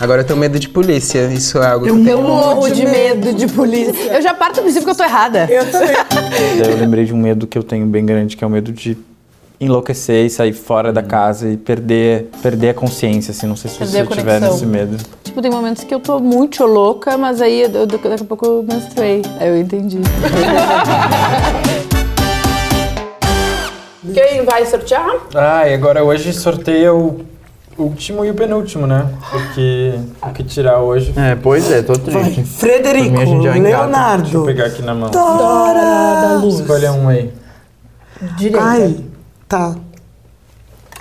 Agora eu tenho medo de polícia. Isso é algo que eu Eu tenho. morro de medo de polícia. Eu já parto do princípio que eu tô errada. Eu também. Eu lembrei de um medo que eu tenho bem grande, que é o medo de enlouquecer e sair fora da casa e perder, perder a consciência, assim. Não sei se Perder você tiver nesse medo. Tipo, tem momentos que eu tô muito louca, mas aí eu- eu- daqui a pouco eu menstruei. Aí eu entendi. Quem vai sortear? Ah, e agora hoje sorteia o último e o penúltimo, né? Porque o que tirar hoje. É, pois é, tô triste. Frederico, Por mim, a gente já engata. Deixa eu Leonardo, pegar aqui na mão. Dora. Escolha um aí. Direita. Ai, tá.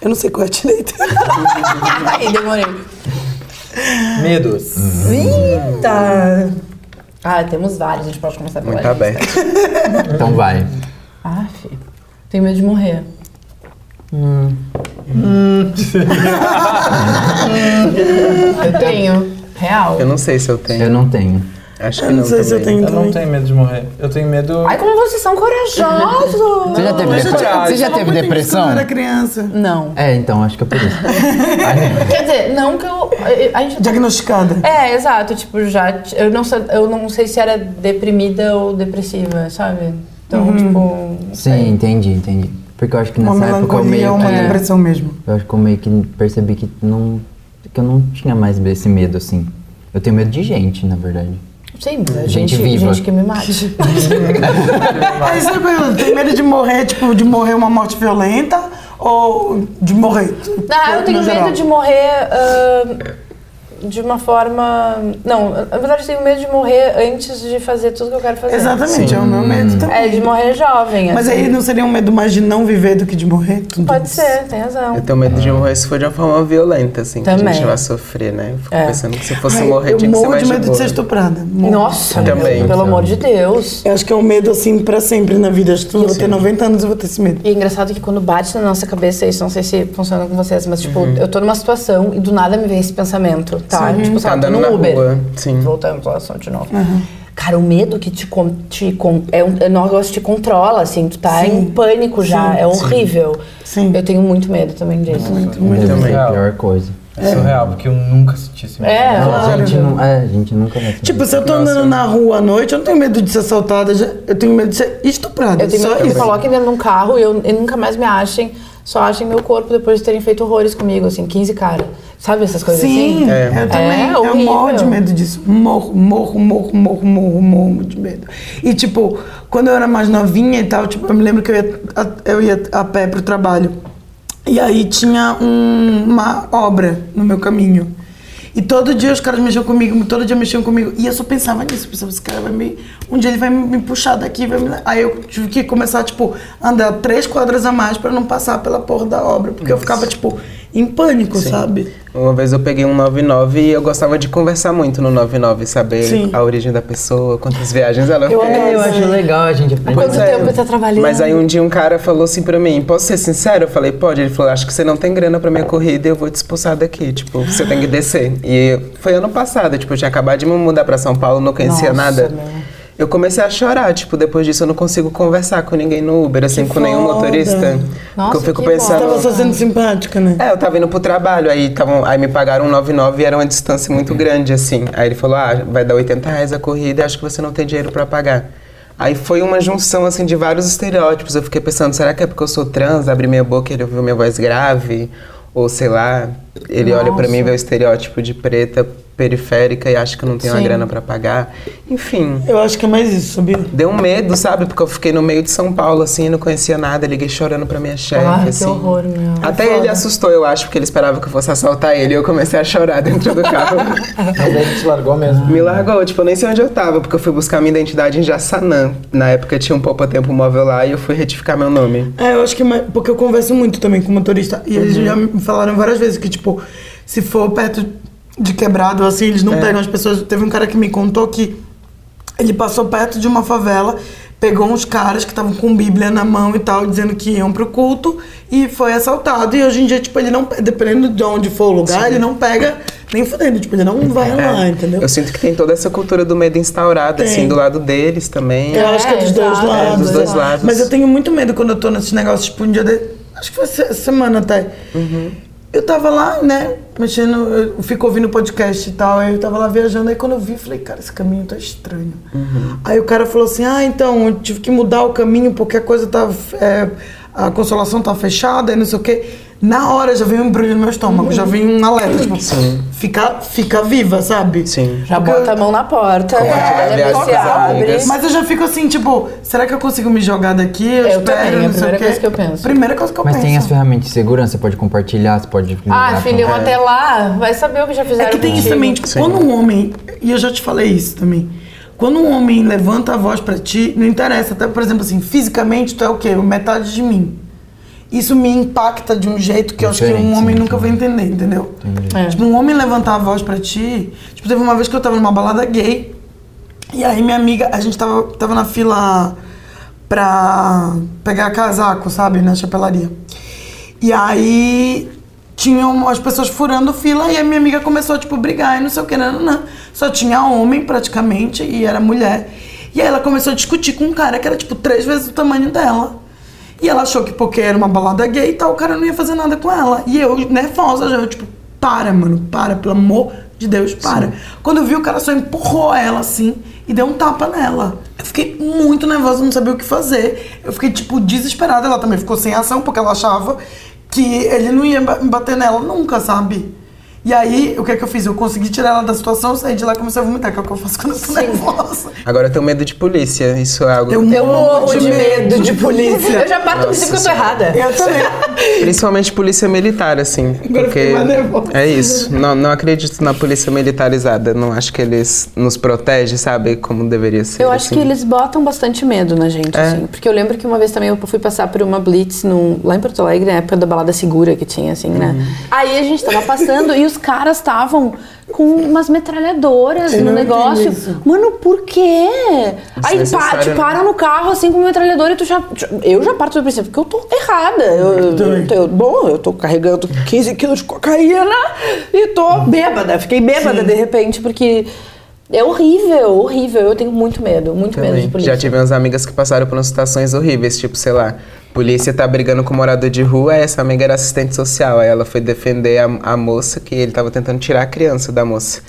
Eu não sei qual é a direita. Ai, demorei. Medos. Eita! Ah, temos vários, a gente pode começar pela Muito lista. aberto. Então vai. Ah, filho. Tenho medo de morrer. Eu tenho. Real. Eu não sei se eu tenho. Eu não tenho. Acho que Eu não sei se eu também. tenho Eu não também. tenho medo de morrer. Eu tenho medo. Ai, como vocês são corajosos! Você já teve, depre- você já teve Quando depressão? eu era criança. Não. É, então, acho que é por isso. Quer dizer, não que eu. A gente Diagnosticada. É, exato, tipo, já. Eu não, sei, eu não sei se era deprimida ou depressiva, sabe? Então, tipo. não sei. Sim, entendi, entendi. Porque eu acho que Uma nessa época eu meio ou uma que... depressão mesmo. Eu acho que eu meio que percebi que não... Que eu não tinha mais esse medo, assim. Eu tenho medo de gente, na verdade. Sim, mas é Gente gente, viva. gente que me mate. Aí você pergunta, tem medo de morrer, tipo, de morrer uma morte violenta ou de morrer? Não, eu tenho medo geral? de morrer ah, de uma forma. Não, na verdade eu tenho medo de morrer antes de fazer tudo que eu quero fazer. Exatamente, é o meu medo também. É, de morrer jovem. Mas assim. aí não seria um medo mais de não viver do que de morrer? Tudo Pode isso. ser, tem razão. Eu tenho medo de morrer se for de uma forma violenta, assim. Que a Também. gente vai sofrer, né? Eu fico É. pensando que se fosse Ai, morrer, eu tinha que ser morro mais de medo de boa. ser estuprada. Morro. Nossa, Também. pelo amor de Deus. Eu acho que é um medo, assim, pra sempre na vida. Acho que eu vou ter 90 anos e vou ter esse medo. E é engraçado que quando bate na nossa cabeça, isso não sei se funciona com vocês, mas tipo, eu tô numa situação e do nada me vem esse pensamento, tá? Tipo, sei Tá andando no na Uber. rua, sim. Voltamos ao assunto de novo. Cara, o medo que te, te é um, é um negócio que te controla, assim, tu tá em pânico já, é horrível. Sim. Eu tenho muito medo também disso. Muito medo é também. a pior coisa. É surreal, porque eu nunca senti esse medo. É, A gente, não, é, a gente nunca vai Tipo, se eu tô andando na rua à noite, eu não tenho medo de ser assaltada, eu tenho medo de ser estuprada. Eu tenho medo que me coloquem dentro de um carro e, eu, e nunca mais me achem, só achem meu corpo depois de terem feito horrores comigo, assim, 15 cara. Sabe essas coisas Sim, assim? É. eu também. eu horrível. morro de medo disso. Morro, morro, morro, morro, morro, morro de medo. E, tipo, quando eu era mais novinha e tal, tipo, eu me lembro que eu ia a, eu ia a pé pro trabalho. E aí tinha um- uma obra no meu caminho. E todo dia os caras mexiam comigo, todo dia mexiam comigo. E eu só pensava nisso, pensava, esse cara vai me. Um dia ele vai me puxar daqui, vai me. Aí eu tive que começar, tipo, andar três quadras a mais pra não passar pela porra da obra. Porque eu ficava, tipo, em pânico, sabe? Uma vez eu peguei um 99 e eu gostava de conversar muito no 99, saber Sim. a origem da pessoa, quantas viagens ela Eu fez. amo. Eu acho legal a gente aprender. Quanto é. tempo tá trabalhando? Mas aí um dia um cara falou assim pra mim, posso ser sincero? Eu falei, pode. Ele falou, acho que você não tem grana pra minha corrida e eu vou te expulsar daqui. Tipo, você tem que descer. E foi ano passado, tipo, eu tinha acabado de me mudar pra São Paulo, não conhecia Nossa, nada. meu. Eu comecei a chorar, tipo, depois disso eu não consigo conversar com ninguém no Uber, assim, Que com nenhum foda. motorista. Nossa, porque eu fico que pensando. Tava só sendo simpática, né? É, eu tava indo pro trabalho, aí, tavam, aí me pagaram um 99 e era uma distância muito grande, assim. Aí ele falou, ah, vai dar 80 reais a corrida e acho que você não tem dinheiro pra pagar. Aí foi uma junção, assim, de vários estereótipos. Eu fiquei pensando, será que é porque eu sou trans, abri minha boca e ele ouviu minha voz grave? Ou, sei lá, ele olha pra mim e vê o estereótipo de preta periférica e acha que eu não tenho uma Sim. grana pra pagar. Enfim, Eu acho que é mais isso, sabia? deu um medo, sabe? Porque eu fiquei no meio de São Paulo, assim, não conhecia nada. Liguei chorando pra minha chefe, Ah, que assim. horror, meu. Até foda. ele assustou, eu acho, porque ele esperava que eu fosse assaltar ele. E eu comecei a chorar dentro do carro. Mas aí ele te largou mesmo. Me largou, tipo, eu nem sei onde eu tava, porque eu fui buscar minha identidade em Jaçanã. Na época tinha um pouco tempo móvel lá e eu fui retificar meu nome. É, eu acho que é mais, porque eu converso muito também com motorista e eles já me falaram várias vezes que, tipo, se for perto de quebrado, assim, eles não pegam as pessoas. Teve um cara que me contou que ele passou perto de uma favela, pegou uns caras que estavam com Bíblia na mão e tal, dizendo que iam pro culto e foi assaltado. E hoje em dia, tipo, ele não, dependendo de onde for o lugar, ele não pega nem fudendo, tipo, ele não vai lá, entendeu? Eu sinto que tem toda essa cultura do medo instaurada, Tem. assim, do lado deles também. Eu acho que é dos dois exato, lados. é dos dois lados. Mas eu tenho muito medo quando eu tô nesses negócios, tipo, um dia de... Acho que foi semana até. eu tava lá, né, mexendo, eu fico ouvindo podcast e tal, aí eu tava lá viajando, aí quando eu vi, eu falei, cara, esse caminho tá estranho. Aí o cara falou assim, ah, então, eu tive que mudar o caminho porque a coisa tá, é, a consolação tá fechada e não sei o quê. Na hora já veio um embrulho no meu estômago, já veio um alerta, tipo, fica, fica viva, sabe? Sim. Já Porque bota eu- a mão na porta. Se com as abre. Mas eu já fico assim, tipo, será que eu consigo me jogar daqui? Eu, Eu espero, também, é a não sei o primeira quê. coisa que eu penso. Primeira coisa que eu Mas penso. tem as ferramentas de segurança, você pode compartilhar, você pode. Ah, filhão, até lá, vai saber o que já fizeram É que tem isso contigo. também, tipo, Sim. quando um homem, e eu já te falei isso também, quando um homem levanta a voz pra ti, não interessa, até por exemplo assim, fisicamente tu é o quê? Metade de mim. Isso me impacta de um jeito que eu acho que um homem sim, nunca vai entender, entendeu? É. Tipo, um homem levantar a voz pra ti. Tipo, teve uma vez que eu tava numa balada gay. E aí minha amiga, a gente tava, tava na fila pra pegar casaco, sabe? Na chapelaria. E aí tinham as pessoas furando fila e a minha amiga começou, tipo, brigar e não sei o que, não, não, não. Só tinha homem praticamente e era mulher. E aí ela começou a discutir com um cara que era, tipo, três vezes o tamanho dela. E ela achou que porque era uma balada gay e tal, o cara não ia fazer nada com ela. E eu, nervosa, já, tipo, para, mano, para, pelo amor de Deus, para. Quando eu vi, o cara só empurrou ela assim e deu um tapa nela. Eu fiquei muito nervosa, não sabia o que fazer. Eu fiquei, tipo, desesperada. Ela também ficou sem ação, porque ela achava que ele não ia ba- bater nela nunca, sabe? E aí, o que é que eu fiz? Eu consegui tirar ela da situação, eu saí de lá e comecei a vomitar, que é o que eu faço quando eu tô nervosa. Agora eu tenho medo de polícia. Isso é algo. Eu Eu morro de medo de polícia. Eu já parto do Nossa princípio que eu tô errada. Eu também. Principalmente polícia militar, assim. Agora eu porque fiquei mais nervosa. é isso. Não, não acredito na polícia militarizada. Não acho que eles nos protegem, sabe? Como deveria ser. Eu acho assim. que eles botam bastante medo na gente, É. assim. Porque eu lembro que uma vez também eu fui passar por uma blitz num- lá em Porto Alegre, na época da balada segura que tinha, assim, né? Uhum. Aí a gente tava passando e os caras estavam com umas metralhadoras Eu no negócio. Mano, por quê? Aí pá, Desnecessário, te né? param no carro assim com uma metralhadora e tu já. Eu já parto do princípio que eu tô errada. Eu, também. eu- bom, eu tô carregando 15 quilos de cocaína e tô bêbada. Fiquei bêbada de repente, porque. É horrível, horrível. Eu tenho muito medo, muito medo de Também. polícia. Já tive umas amigas que passaram por umas situações horríveis, tipo, sei lá, polícia tá brigando com um morador de rua, essa amiga era assistente social, aí ela foi defender a, a moça que ele tava tentando tirar a criança da moça.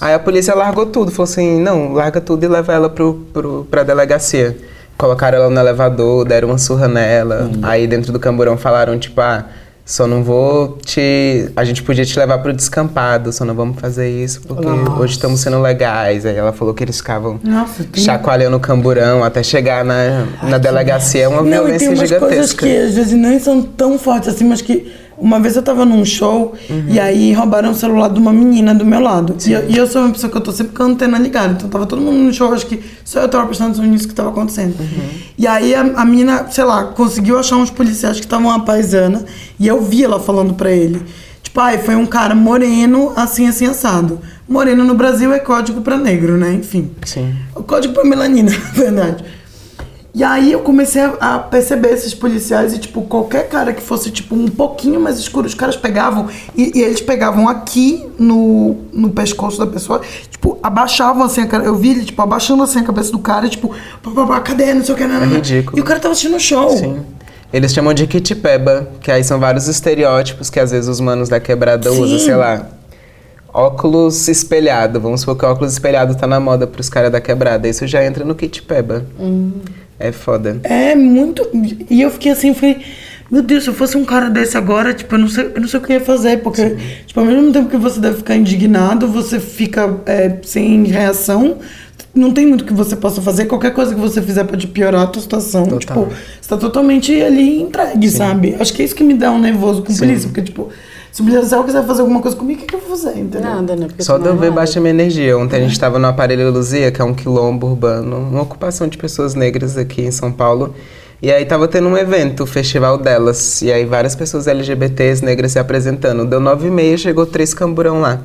Aí a polícia largou tudo, falou assim, não, larga tudo e leva ela pro, pro, pra delegacia. Colocaram ela no elevador, deram uma surra nela, aí dentro do camburão falaram, tipo, ah, só não vou te... A gente podia te levar pro descampado, só não vamos fazer isso porque hoje estamos sendo legais. Aí ela falou que eles ficavam Nossa, tem- chacoalhando o camburão até chegar na, na delegacia. É uma Não, e tem violência umas coisas gigantesca. que às vezes nem são tão fortes assim, mas que uma vez eu tava num show e aí roubaram o celular de uma menina do meu lado. E eu, e eu sou uma pessoa que eu tô sempre com a antena ligada. Então tava todo mundo no show, acho que só eu tava prestando atenção nisso que tava acontecendo. E aí a, a menina, sei lá, conseguiu achar uns policiais que estavam uma paisana e eu vi ela falando pra ele. Tipo, ai, foi um cara moreno, assim, assim, assado. Moreno no Brasil é código pra negro, né? Enfim. Sim. O código pra melanina, na verdade. E aí eu comecei a, perceber esses policiais e, tipo, qualquer cara que fosse, tipo, um pouquinho mais escuro, os caras pegavam e, e eles pegavam aqui no, no pescoço da pessoa, tipo, abaixavam assim a cara. Eu vi ele, tipo, abaixando assim a cabeça do cara, tipo, pá, pá, pá, cadê? Não sei o que, não, não. É ridículo. E o cara tava assistindo o show. Sim. Eles chamam de kitpeba, que aí são vários estereótipos que às vezes os manos da quebrada Sim. usam, sei lá. Óculos espelhado, vamos supor que o óculos espelhado tá na moda pros caras da quebrada. Isso já entra no kitpeba. É foda. É muito. E eu fiquei assim, falei, meu Deus, se eu fosse um cara desse agora, tipo, eu não sei, eu não sei o que eu ia fazer, porque, tipo, ao mesmo tempo que você deve ficar indignado, você fica é, sem reação. Não tem muito que você possa fazer. Qualquer coisa que você fizer pode piorar a tua situação. Total. Tipo, você tá totalmente ali entregue, sabe? Acho que é isso que me dá um nervoso com polícia, porque, tipo, se o policial quiser fazer alguma coisa comigo, o que, que eu vou fazer? Entendeu? Nada, né? Porque Só de eu é ver baixa minha energia. Ontem a gente tava no Aparelho Luzia, que é um quilombo urbano, uma ocupação de pessoas negras aqui em São Paulo. E aí tava tendo um evento, o festival delas. E aí várias pessoas LGBTs negras se apresentando. Deu nove e meia, chegou três camburão lá.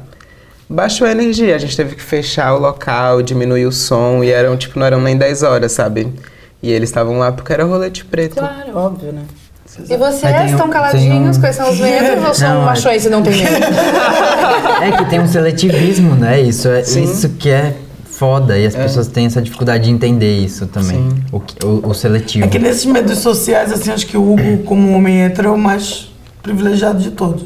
Baixou a energia, a gente teve que fechar o local, diminuir o som. E eram, tipo, não eram nem 10 horas, sabe? E eles estavam lá porque era rolete preto. Claro, óbvio, né? E vocês um- estão caladinhos? um- Quais são os medos ou são Não, é- machões e não tem medo? É que tem um seletivismo, né? Isso é Sim. isso que é foda. E as pessoas têm essa dificuldade de entender isso também. O, que- o, o seletivo. É que nesses medos sociais, assim, acho que o Hugo, como homem hétero, é o mais privilegiado de todos.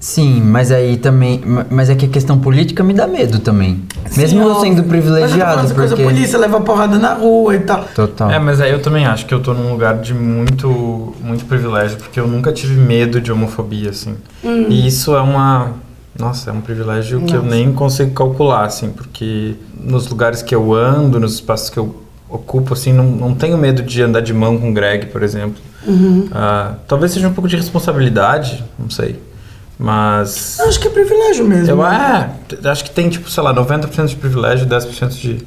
Sim, mas aí também. ma- Mas é que a questão política me dá medo também. Mesmo eu sendo Mas eu privilegiado, essa coisa, porque. polícia leva porrada na rua e tal. Total. É, mas aí eu também acho que eu tô num lugar de muito, muito privilégio, porque eu nunca tive medo de homofobia, assim. E isso é uma. Nossa, é um privilégio que eu nem consigo calcular, assim, porque nos lugares que eu ando, nos espaços que eu ocupo, assim, não, não tenho medo de andar de mão com Greg, por exemplo. Ah, talvez seja um pouco de responsabilidade, não sei. Mas. Acho que é privilégio mesmo. Eu né? é, acho que tem, tipo, sei lá, 90% de privilégio e 10% de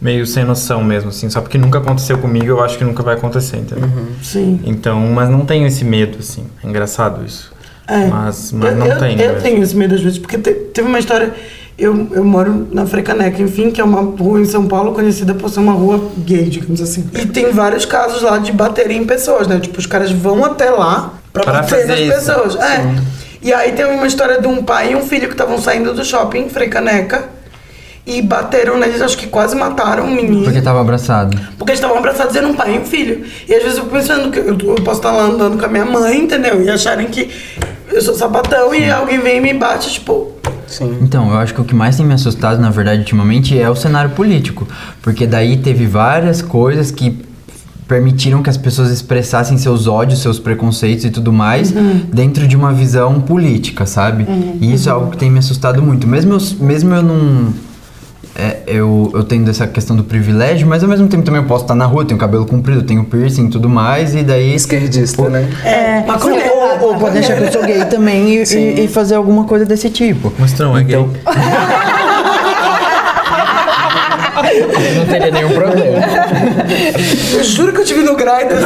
meio sem noção mesmo, assim. Só porque nunca aconteceu comigo, eu acho que nunca vai acontecer, entendeu? Sim. Então, mas não tenho esse medo, assim. É engraçado isso. É. Mas, mas eu, não eu, tenho. Eu mesmo. tenho esse medo às vezes, porque te- teve uma história. Eu, eu moro na Frecaneca, enfim, que é uma rua em São Paulo conhecida por ser uma rua gay, digamos assim. E tem vários casos lá de baterem em pessoas, né? Tipo, os caras vão até lá pra, Pra bater fazer nas isso. pessoas. É. E aí tem uma história de um pai e um filho que estavam saindo do shopping em Frecaneca e bateram neles, acho que quase mataram um menino. Porque tava abraçado. Porque eles estavam abraçados dizendo um pai e um filho. E às vezes eu fico pensando que eu, eu posso estar lá andando com a minha mãe, entendeu? E acharem que eu sou sapatão e alguém vem e me bate, tipo. Sim. Então, eu acho que o que mais tem me assustado, na verdade, ultimamente, é o cenário político. Porque daí teve várias coisas que permitiram que as pessoas expressassem seus ódios, seus preconceitos e tudo mais dentro de uma visão política, sabe? E isso é algo que tem me assustado muito. Mesmo eu, mesmo eu não. é, eu, eu tendo essa questão do privilégio, mas ao mesmo tempo também eu posso estar na rua, tenho cabelo comprido, tenho piercing e tudo mais, e daí. Esquerdista, né? É, Sim, maconheiro. ou- Ou pode achar que eu sou gay também e, e- e fazer alguma coisa desse tipo. Mas tu não é Então- gay. Não teria nenhum problema. Eu juro que eu tive no Grindr.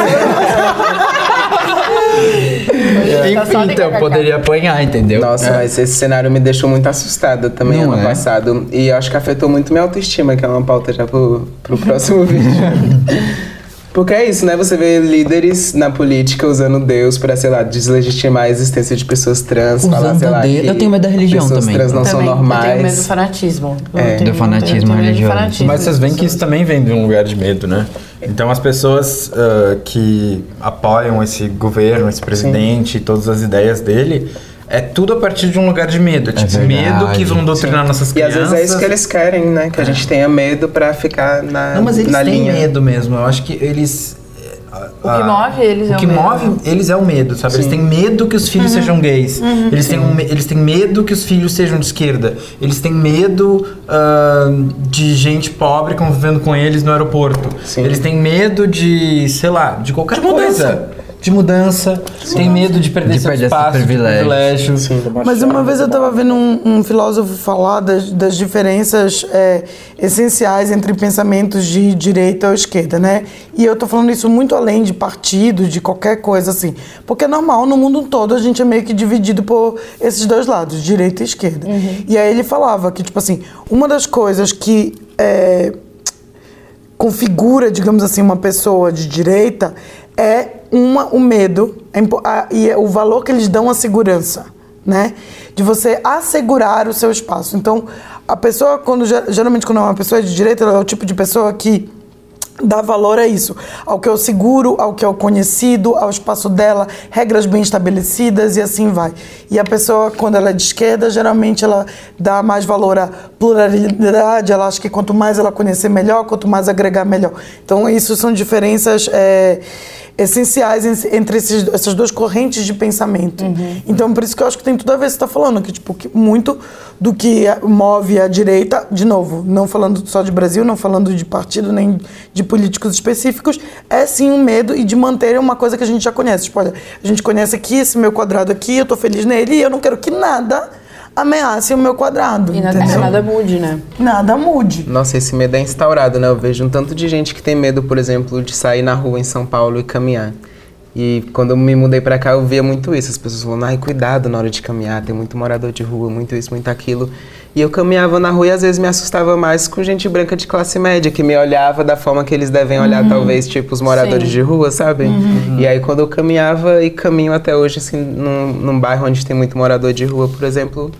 Tá só Enfim, de então, poderia apanhar, entendeu? Nossa, mas esse cenário me deixou muito assustada também Não ano é? passado. E acho que afetou muito minha autoestima, que é uma pauta já pro, pro próximo vídeo. Porque é isso, né? Você vê líderes na política usando Deus pra, sei lá, deslegitimar a existência de pessoas trans. falar, Usando sei lá, Deus. que Eu tenho medo da religião pessoas também. trans não são Também, Eu tenho medo do normais. fanatismo. É. tenho- Do fanatismo religioso. fanatismo. Mas vocês veem que isso também vem de um lugar de medo, né? Então as pessoas ah, que apoiam esse governo, esse presidente e todas as ideias dele, é tudo a partir de um lugar de medo. É tipo, verdade. medo que vão doutrinar nossas E crianças. às vezes é isso que eles querem, né? Que a gente tenha medo pra ficar na, Não, mas eles na têm linha. medo mesmo. Eu acho que eles. O que move eles o é o que medo. move eles é o medo, sabe? Eles Sim. têm medo que os filhos sejam gays. Eles, têm um eles têm medo que os filhos sejam de esquerda. Eles têm medo ah, de gente pobre convivendo com eles no aeroporto. Sim. Eles têm medo de, sei lá, de qualquer De mudança. coisa. De mudança. Tem medo de perder De perder esse espaço, de privilégio. privilégio. Mas uma vez eu estava vendo um, um filósofo falar das, das diferenças é, essenciais entre pensamentos de direita ou esquerda, né? E eu tô falando isso muito além de partido, de qualquer coisa assim. Porque é normal, no mundo todo a gente é meio que dividido por esses dois lados, direita e esquerda. E aí ele falava que, tipo assim, uma das coisas que é, configura, digamos assim, uma pessoa de direita é uma, o medo a e é o valor que eles dão à segurança, né? De você assegurar o seu espaço. Então, a pessoa, quando ge- geralmente quando é uma pessoa de direita, ela é o tipo de pessoa que dá valor a isso, ao que é o seguro, ao que é o conhecido, ao espaço dela, regras bem estabelecidas e assim vai. E a pessoa, quando ela é de esquerda, geralmente ela dá mais valor à pluralidade, ela acha que quanto mais ela conhecer melhor, quanto mais agregar melhor. Então, isso são diferenças é, essenciais en- entre esses, essas duas correntes de pensamento. Então, por isso que eu acho que tem tudo a ver, você está falando, que, tipo, que muito do que move a direita, de novo, não falando só de Brasil, não falando de partido nem de políticos específicos, é sim um medo e de manter uma coisa que a gente já conhece. Tipo, olha, a gente conhece aqui esse meu quadrado aqui, eu tô feliz nele e eu não quero que nada ameace o meu quadrado. E nada, é, nada mude, né? Nada mude. Nossa, esse medo é instaurado, né? Eu vejo um tanto de gente que tem medo, por exemplo, de sair na rua em São Paulo e caminhar. E quando eu me mudei pra cá, eu via muito isso. As pessoas falando, ai, cuidado na hora de caminhar, tem muito morador de rua, muito isso, muito aquilo. E eu caminhava na rua e às vezes me assustava mais com gente branca de classe média, que me olhava da forma que eles devem olhar, talvez, tipo, os moradores Sim. de rua, sabe? E aí quando eu caminhava e caminho até hoje, assim, num, num bairro onde tem muito morador de rua, por exemplo,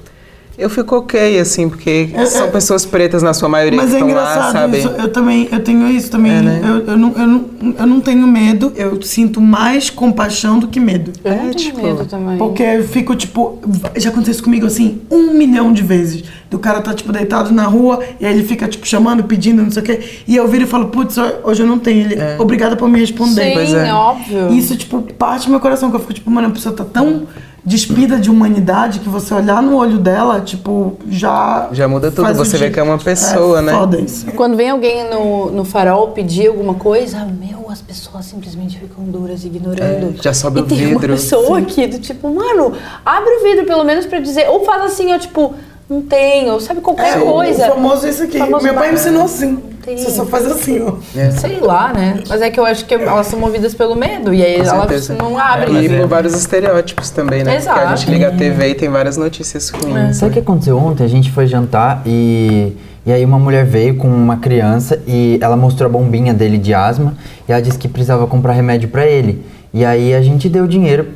Eu fico ok, assim, porque É, são é. pessoas pretas na sua maioria Mas que é estão lá, engraçado sabe? isso. Eu também, eu tenho isso também. É, né? eu, eu, não, eu, não, eu não tenho medo, eu sinto mais compaixão do que medo. Eu não É, tenho tipo, medo também. Porque eu fico, tipo, já aconteceu isso comigo assim, um milhão de vezes. Do cara tá, tipo, deitado na rua, e aí ele fica, tipo, chamando, pedindo, não sei o quê. E eu viro e falo, putz, hoje eu não tenho. Ele, obrigada por me responder. Sim, Pois é. óbvio. Isso, tipo, parte do meu coração, que eu fico, tipo, mano, a pessoa tá tão despida de humanidade que você olhar no olho dela, tipo, já. Já muda tudo, faz você vê que é uma pessoa, né? Foda isso. Quando vem alguém no, no farol pedir alguma coisa, meu, as pessoas simplesmente ficam duras, ignorando. É, já sobe e o tem uma vidro. pessoa aqui do tipo, mano, abre o vidro pelo menos pra dizer, ou fala assim, ó, tipo, não tenho, sabe, qualquer É, coisa. O famoso isso aqui. Famoso Meu pai me ensinou assim. Tem. Você só faz assim, ó. Sei lá, né? Mas é que eu acho que elas são movidas pelo medo, e aí Com elas certeza. não abrem. E mas é- por vários estereótipos também, né? Porque a Exato. gente liga a TV e tem várias notícias ruins. Sabe o que aconteceu ontem? A gente foi jantar e, e aí uma mulher veio com uma criança e ela mostrou a bombinha dele de asma e ela disse que precisava comprar remédio pra ele. E aí a gente deu dinheiro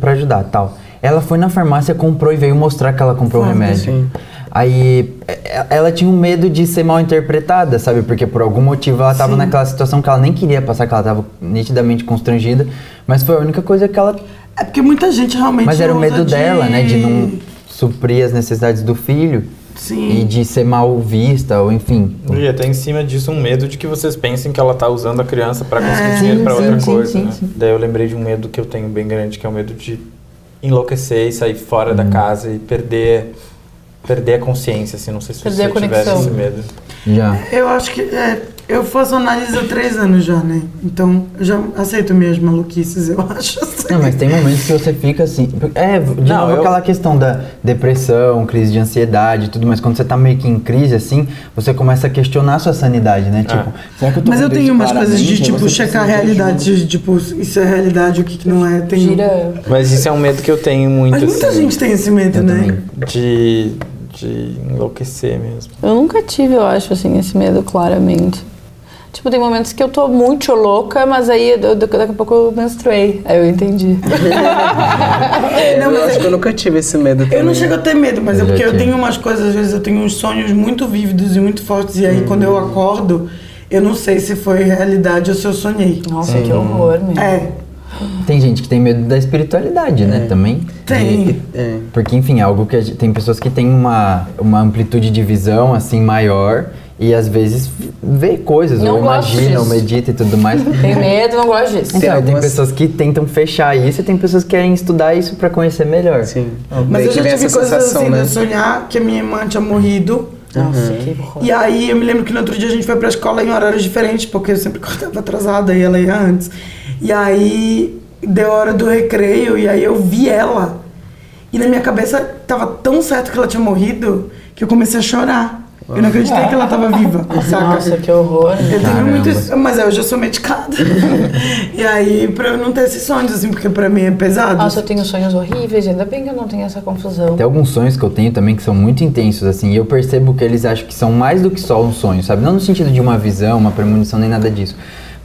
pra ajudar, tal. Ela foi na farmácia, comprou e veio mostrar que ela comprou o remédio. Aí é- ela tinha um medo de ser mal interpretada, sabe? Porque por algum motivo ela tava naquela situação que ela nem queria passar, que ela tava nitidamente constrangida, mas foi a única coisa que ela É porque muita gente realmente. mas era o medo de- dela, né? De não suprir as necessidades do filho. Sim. E de ser mal vista, ou enfim. E até em cima disso um medo de que vocês pensem que ela tá usando a criança pra conseguir É, dinheiro pra sim, outra sim, coisa, sim, né? sim. Daí eu lembrei de um medo que eu tenho bem grande, que é o medo de enlouquecer e sair fora Uhum. da casa e perder perder a consciência, assim, não sei se Perder você a tiver esse medo. Já. Eu acho que. É, eu faço análise há três anos já, né? Então eu já aceito minhas maluquices, eu acho. assim. Não, mas tem momentos que você fica assim. É, de Não, novo eu- aquela questão da depressão, crise de ansiedade e tudo, mas quando você tá meio que em crise, assim, você começa a questionar a sua sanidade, né? Tipo, será que eu tô Mas eu tenho umas coisas de, tipo, checar a realidade, de, tipo, isso é realidade, o que, que não é. Tem... Gira. Mas isso é um medo que eu tenho muito, Mas muita assim, gente tem esse medo, né? também. de, de enlouquecer mesmo. Eu nunca tive, eu acho, assim, esse medo claramente. Tipo, tem momentos que eu tô muito louca, mas aí eu- daqui a pouco eu menstruei. Aí eu entendi. É, Não, eu acho que eu nunca tive esse medo também. Eu não chego a ter medo, mas Eu é porque eu tenho umas coisas, às vezes eu tenho uns sonhos muito vívidos e muito fortes, e aí quando eu acordo, eu não sei se foi realidade ou se eu sonhei. Nossa, que horror, meu. É, Tem gente que tem medo da espiritualidade, né? Também. tem. É. Porque, enfim, é algo que a gente- tem pessoas que têm uma, uma amplitude de visão, assim, maior. E às vezes vê coisas, Não ou imagina, ou medita e tudo mais. Tenho medo, não gosto disso. Então, tem algumas- pessoas que tentam fechar isso e tem pessoas que querem estudar isso pra conhecer melhor. Sim. Mas eu que já tive essa coisas sensação, assim né? de sonhar que a minha irmã tinha morrido. Nossa, que horror. E aí eu me lembro que no outro dia a gente foi pra escola em horários diferentes, porque eu sempre acordava atrasada e ela ia antes. E aí deu a hora do recreio e aí eu vi ela. E na minha cabeça tava tão certo que ela tinha morrido que eu comecei a chorar. Eu não acreditei que ela tava viva, saca? Nossa, que horror. Eu tenho muito isso, mas eu já sou medicada. e aí, pra eu não ter esses sonhos, assim, porque pra mim é pesado. Nossa, eu tenho sonhos horríveis, ainda bem que eu não tenho essa confusão. Tem alguns sonhos que eu tenho também que são muito intensos, assim, e eu percebo que eles acham que são mais do que só um sonho, sabe? Não no sentido de uma visão, uma premonição, nem nada disso.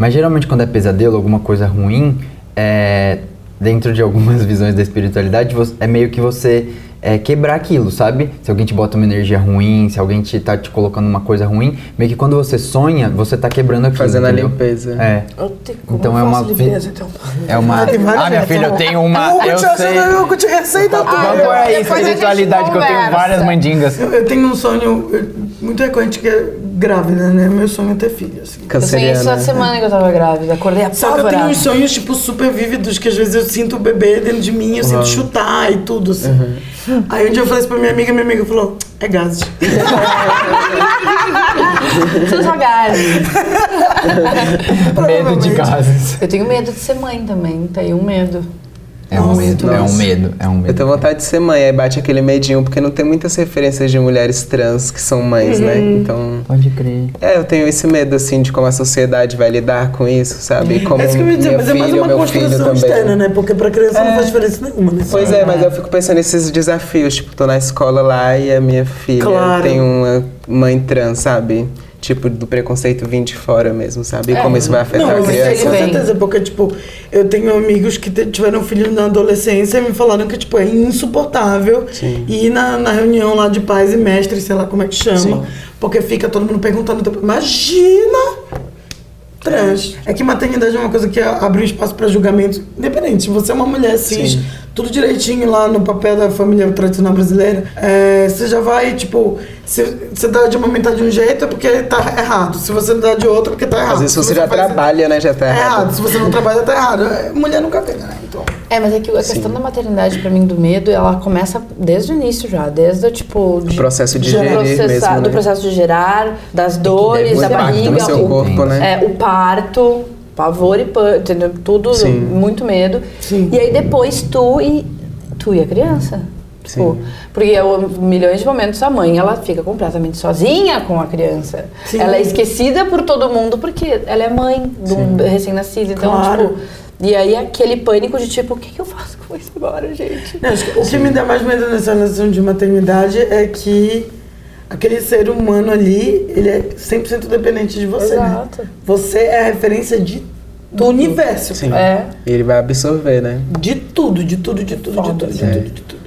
Mas geralmente quando é pesadelo, alguma coisa ruim, é, dentro de algumas visões da espiritualidade, é meio que você é, quebrar aquilo, sabe? Se alguém te bota uma energia ruim, se alguém te, tá te colocando uma coisa ruim, meio que quando você sonha, você tá quebrando aquilo. Fazendo a entendeu? limpeza. É. Te- Então é uma limpeza, então? É uma. Ah, minha filha, eu tenho uma. Eu Eu te sei. eu te receita tudo. Vamos por aí, a espiritualidade, que eu tenho várias mandingas. Eu, eu tenho um sonho muito recorrente que é grávida, né? Meu sonho é ter filho, assim. Eu sonhei isso Canceriana. essa semana que eu tava grávida. Acordei Só que eu tenho apavorada. uns sonhos, tipo, super vívidos, que às vezes eu sinto o bebê dentro de mim, eu sinto chutar e tudo, assim. Aí um dia eu falei isso pra minha amiga, minha amiga falou, é gases. Seus gases. Medo de casas. Eu tenho medo de ser mãe também. Tenho medo. É um medo, é um medo, é um Eu medo. tenho vontade de ser mãe, aí bate aquele medinho, porque não tem muitas referências de mulheres trans que são mães, né? Então. Pode crer. É, eu tenho esse medo, assim, de como a sociedade vai lidar com isso, sabe? E como é isso que eu ia dizer, minha mas é mais filha uma meu filho construção também. externa, né? Porque pra criança não faz diferença nenhuma, né? Pois é, mas eu fico pensando nesses desafios. Tipo, tô na escola lá e a minha filha Claro. tem uma mãe trans, sabe? Tipo, do preconceito vir de fora mesmo, sabe? E É. como isso vai afetar Não, a com criança. vem. certeza, porque, tipo, eu tenho amigos que tiveram filhos na adolescência e me falaram que, tipo, é insuportável Sim. ir na, na reunião lá de pais e mestres, sei lá como é que chama, Sim. porque fica todo mundo perguntando, tipo, imagina trans. É que maternidade é uma coisa que abre um espaço para julgamento, independente, se você é uma mulher cis, Sim. tudo direitinho lá no papel da família tradicional brasileira, é, você já vai, tipo, se você dá de amamentar de um jeito é porque tá errado, se você dá de outro é porque tá errado. Às vezes Se você já trabalha, né? Já tá é errado. errado. Se você não trabalha, tá errado. É, Mulher nunca ganha, né? Então. É, mas é que a questão da maternidade, pra mim, do medo, ela começa desde o início já. Desde o tipo. De, processo de do gerir processar- mesmo, né? Do processo de gerar, das dores, da barriga. no seu o- corpo, né? É, o parto, pavor e pânico, entendeu? Tudo, Sim. muito medo. Sim. E aí depois tu e. Tu e a criança. Tipo, Sim. porque eu, milhões de momentos a mãe ela fica completamente sozinha com a criança. Sim. Ela é esquecida por todo mundo porque ela é mãe de um recém-nascido. Então, Claro. tipo. E aí aquele pânico de tipo, o que, que eu faço com isso agora, gente? Não, acho que o que me dá mais medo nessa relação de maternidade é que aquele ser humano ali, ele é 100% dependente de você, Exato. né? Você é a referência de, do universo. Sim. É. E ele vai absorver, né? De tudo, de tudo, de tudo, de Foda, tudo, de né? tudo, de tudo.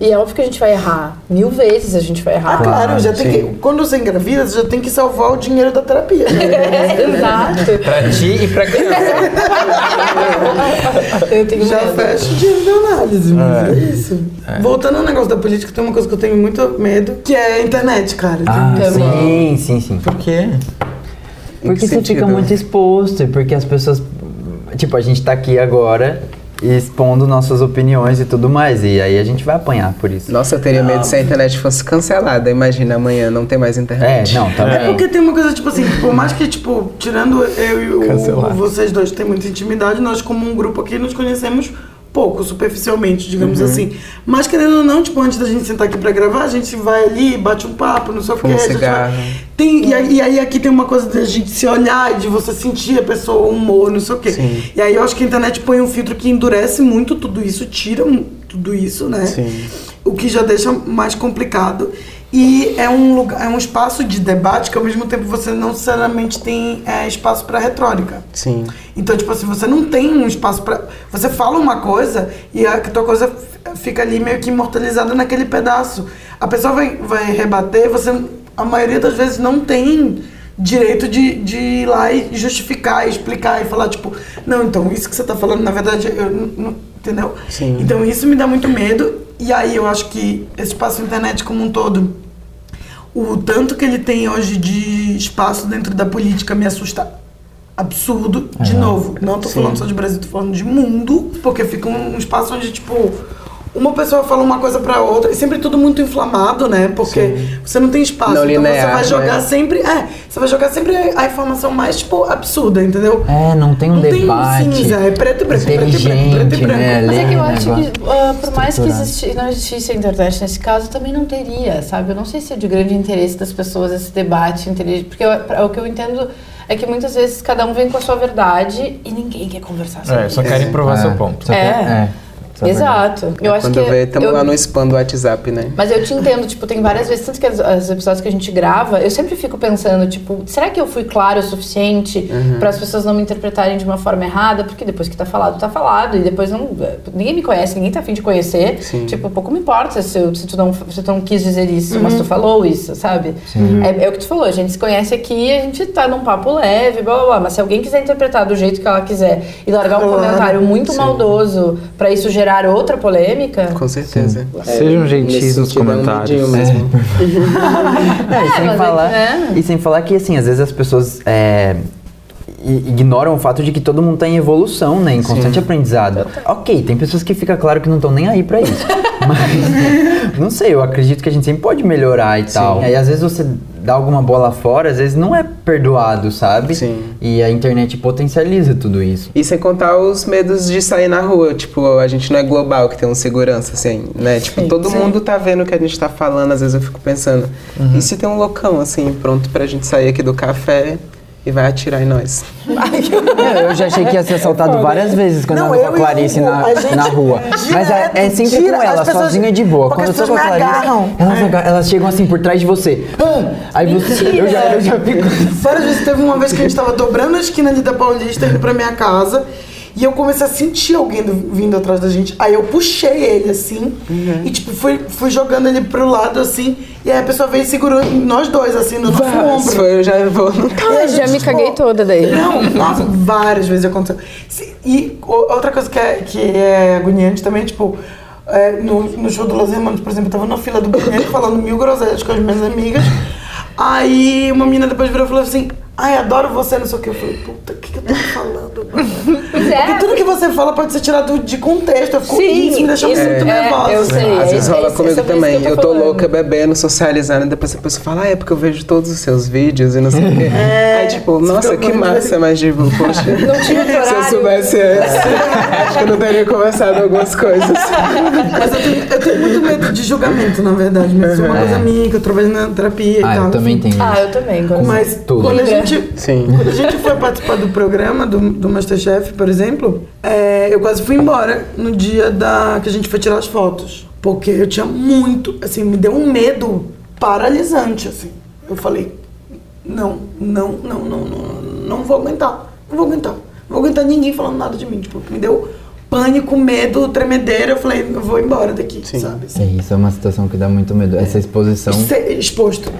E é óbvio que a gente vai errar. Mil vezes a gente vai Ah, errar. claro, já tem que, quando você engravida, você já tem que salvar o dinheiro da terapia. né? É, exato. Pra ti e pra criança. Eu tenho Já medo. fecha o dinheiro da análise, mas é, isso. Voltando ao negócio da política, tem uma coisa que eu tenho muito medo, que é a internet, cara. Ah, sim, sim, sim. Por quê? Porque que você fica sentido? muito exposto, e porque as pessoas. Tipo, a gente tá aqui agora expondo nossas opiniões e tudo mais, e aí a gente vai apanhar por isso. Nossa, eu teria medo se a internet fosse cancelada. Imagina amanhã não ter mais É, internet. não, É também. porque tem uma coisa, tipo assim, por mais que, tipo, tirando eu e o, Cancelado. vocês dois têm muita intimidade, nós como um grupo aqui nos conhecemos pouco, superficialmente, digamos assim. Mas querendo ou não, tipo, antes da gente sentar aqui pra gravar, a gente vai ali, bate um papo, não sei o um cigarro. vai- Tem, e, aí, e aí aqui tem uma coisa de a gente se olhar e de você sentir a pessoa, o humor, não sei o quê. Sim. E aí eu acho que a internet põe um filtro que endurece muito tudo isso, tira tudo isso, né? Sim. o que já deixa mais complicado. E é um lugar, é um espaço de debate que ao mesmo tempo você não necessariamente tem é, espaço para retórica. Sim. Então, tipo assim, você não tem um espaço para Você fala uma coisa e a tua coisa fica ali meio que imortalizada naquele pedaço. A pessoa vai, vai rebater, você, a maioria das vezes, não tem direito de, de ir lá e justificar, e explicar e falar, tipo, não, então, isso que você tá falando, na verdade, eu não. não- Entendeu? Sim. Então, isso me dá muito medo. E aí, eu acho que esse espaço internet como um todo o tanto que ele tem hoje de espaço dentro da política me assusta absurdo. De novo, não tô falando só de Brasil, tô falando de mundo, porque fica um, um espaço onde, tipo, uma pessoa fala uma coisa pra outra, e sempre tudo muito inflamado, né? Porque você não tem espaço. Não então linear, você vai jogar né? sempre. É, você vai jogar sempre a, informação mais, tipo, absurda, entendeu? É, não tem um não debate. tem cinza, é preto e branco, preto e branco, preto e branco. né? Mas é que eu acho que, ah, por mais que existi, não existisse a internet nesse caso, também não teria, sabe? Eu não sei se é de grande interesse das pessoas esse debate. Porque eu- pra- o que eu entendo é que muitas vezes cada um vem com a sua verdade e ninguém quer conversar sobre É, só querem provar É, seu ponto. É. é, verdade. Exato. Eu acho Quando que eu vejo, estamos eu- lá no spam do WhatsApp, né? Mas eu te entendo, tipo, tem várias vezes, tanto que as, as episódios que a gente grava, eu sempre fico pensando, tipo, será que eu fui claro o suficiente Uhum. para as pessoas não me interpretarem de uma forma errada? Porque depois que tá falado, tá falado. E depois não. Ninguém me conhece, ninguém tá afim de conhecer. Sim. Tipo, pouco me importa se, eu- se, tu não, se tu não quis dizer isso, mas Uhum. tu falou isso, sabe? É, é o que tu falou, a gente se conhece aqui, a gente tá num papo leve, blá blá blá. Mas se alguém quiser interpretar do jeito que ela quiser e largar um Claro. comentário muito Sim. maldoso para isso gerar outra polêmica. Com certeza. Sejam gentis nos é um comentários. medinho mesmo. E, É, sem mas é falar, que, e sem falar que, assim, às vezes as pessoas é, ignoram o fato de que todo mundo tá em evolução, né? Em constante aprendizado. Ok, tem pessoas que fica claro que não estão nem aí pra isso. Mas, não sei, eu acredito que a gente sempre pode melhorar e tal. E às vezes você dá alguma bola fora, às vezes não é perdoado, sabe? Sim. E a internet potencializa tudo isso. E sem contar os medos de sair na rua. Tipo, a gente não é global que tem um segurança, assim, né? Tipo, Sim, todo sim. mundo tá vendo o que a gente tá falando. Às vezes eu fico pensando, e se tem um loucão, assim, pronto pra gente sair aqui do café e vai atirar em nós. É, eu já achei que ia ser assaltado várias vezes quando Não, eu com a Clarice na, a gente na rua. Mas é, é sempre tira, com ela, pessoas- sozinha de boa. Quando eu tô com a Clarice, agarram. elas, elas chegam assim por trás de você. Ah! Aí você. Eu já, eu já fico. Várias vezes teve uma vez que a gente tava dobrando a esquina ali da Paulista, indo pra minha casa. E eu comecei a sentir alguém do- vindo atrás da gente. Aí eu puxei ele assim. E tipo, fui, fui jogando ele pro lado assim. E aí a pessoa veio e segurou nós dois, assim, no nosso Se ombro. for, eu já vou. Eu já gente, me tipo, caguei toda daí. Não, nossa, várias vezes aconteceu. E outra coisa que é, que é agoniante também, tipo, é, no, no show do Los Hermanos, por exemplo, eu tava na fila do banheiro falando mil groselhas com as minhas amigas. Aí uma menina depois virou e falou assim: Ai, adoro você, não sei o que. Eu falei, puta, o que, que eu tô falando, mano? Porque tudo que você fala pode ser tirado de contexto. Eu fico, Sim, isso me deixa isso- muito é, nervosa. eu sei. Às vezes é- rola é- comigo é também. eu Eu tô falando. louca bebendo, socializando, e depois a pessoa fala, ah, é porque eu vejo todos os seus vídeos e não sei o quê. Aí, tipo, nossa, que massa, mas tipo, poxa. Não tinha outro Se eu horário. soubesse antes, acho que eu não teria conversado algumas coisas. Mas eu tenho, eu tenho muito medo de julgamento, na verdade. Mas isso é uma É. coisa minha, que eu trabalho na terapia e Ah, tal. eu também tenho Ah, eu também. quando- Mas Tudo. quando a gente, Sim. quando a gente foi participar do programa do, do Masterchef, por exemplo, é, eu quase fui embora no dia da que a gente foi tirar as fotos. Porque eu tinha muito, assim, me deu um medo paralisante, assim. Eu falei, não, não, não, não, não, não vou aguentar. Não vou aguentar. Não vou aguentar ninguém falando nada de mim. Tipo, me deu pânico, medo, tremedeira. Eu falei, eu vou embora daqui, sabe? É, isso é uma situação que dá muito medo. Essa exposição Ser exposto.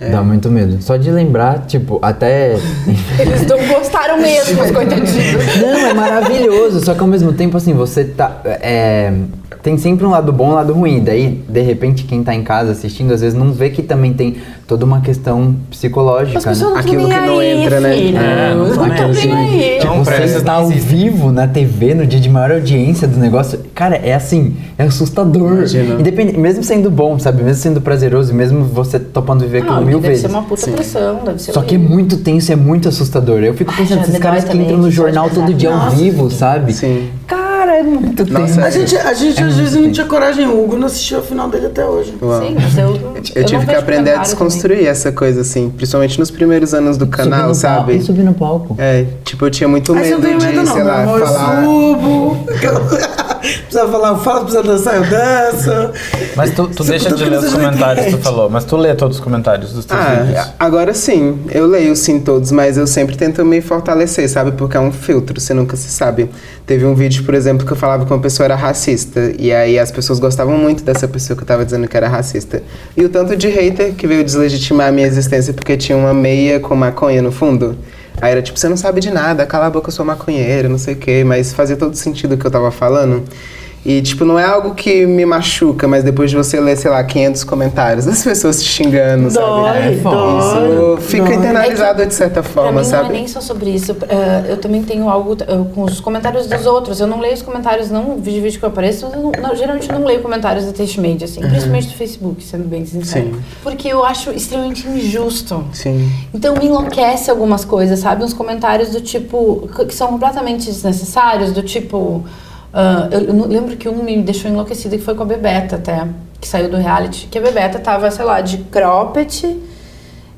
Dá muito medo. Só de lembrar, tipo, até. Eles não gostaram mesmo, os coitadinhos. Não, é maravilhoso. Só que ao mesmo tempo, assim, você tá. é, tem sempre um lado bom e um lado ruim. Daí, de repente, quem tá em casa assistindo, às vezes não vê que também tem toda uma questão psicológica, As né? pessoas Aquilo que nem não aí, entra, né? filho. É, não tá não nem nem aí. Não, pra você está não ao vivo na TV, no dia de maior audiência do negócio, cara, é assim, é assustador. Imagina. Independente, mesmo sendo bom, sabe? Mesmo sendo prazeroso, mesmo você topando viver aquilo Não, mil deve vezes. ser uma puta pressão, deve ser Só que é muito tenso, é muito assustador. Eu fico Ai, pensando, já esses caras que entram no jornal todo dia ao Nossa. vivo, sabe? Sim. Cara, é muito Nossa, tenso. A gente, a gente às vezes não tinha coragem. O Hugo não assistiu a final dele até hoje. Uau. Sim, mas eu, eu, tive que aprender a desconstruir essa coisa, assim. Principalmente nos primeiros anos do Subir canal, no sabe? Palco, subir no palco. É, tipo, eu tinha muito medo tem de, medo, não, sei lá, falar. Eu subo. precisa falar, fala, precisa dançar, eu danço. Mas tu, tu deixa de que ler os comentários, tu entende. falou. Mas tu lê todos os comentários dos teus vídeos. Ah, agora sim, eu leio sim todos, mas eu sempre tento me fortalecer, sabe? Porque é um filtro, você nunca se sabe. Teve um vídeo, por exemplo, que eu falava que uma pessoa era racista, e aí as pessoas gostavam muito dessa pessoa que eu tava dizendo que era racista. E o tanto de hater que veio deslegitimar a minha existência porque tinha uma meia com maconha no fundo. Aí era tipo, você não sabe de nada, cala a boca, eu sou maconheiro, não sei o quê, mas fazia todo sentido o que eu tava falando. E, tipo, não é algo que me machuca, mas depois de você ler, sei lá, 500 comentários das pessoas te xingando, sabe? Dói, dói. Isso fica dói. internalizado de certa Pra forma, mim sabe? não é nem só sobre isso. eh, eu também tenho algo com os comentários dos outros. Eu não leio os comentários, não vídeo vídeo que eu apareço. Eu não- não- geralmente não leio comentários da Testmade, assim. Principalmente do Facebook, sendo bem sincero. Sim. Porque eu acho extremamente injusto. Sim. Então me enlouquece algumas coisas, sabe? Uns comentários do tipo. que são completamente desnecessários, do tipo. Ah, eu, eu lembro que um me deixou enlouquecida que foi com a Bebeta até, que saiu do reality. Que a Bebeta tava, sei lá, de cropped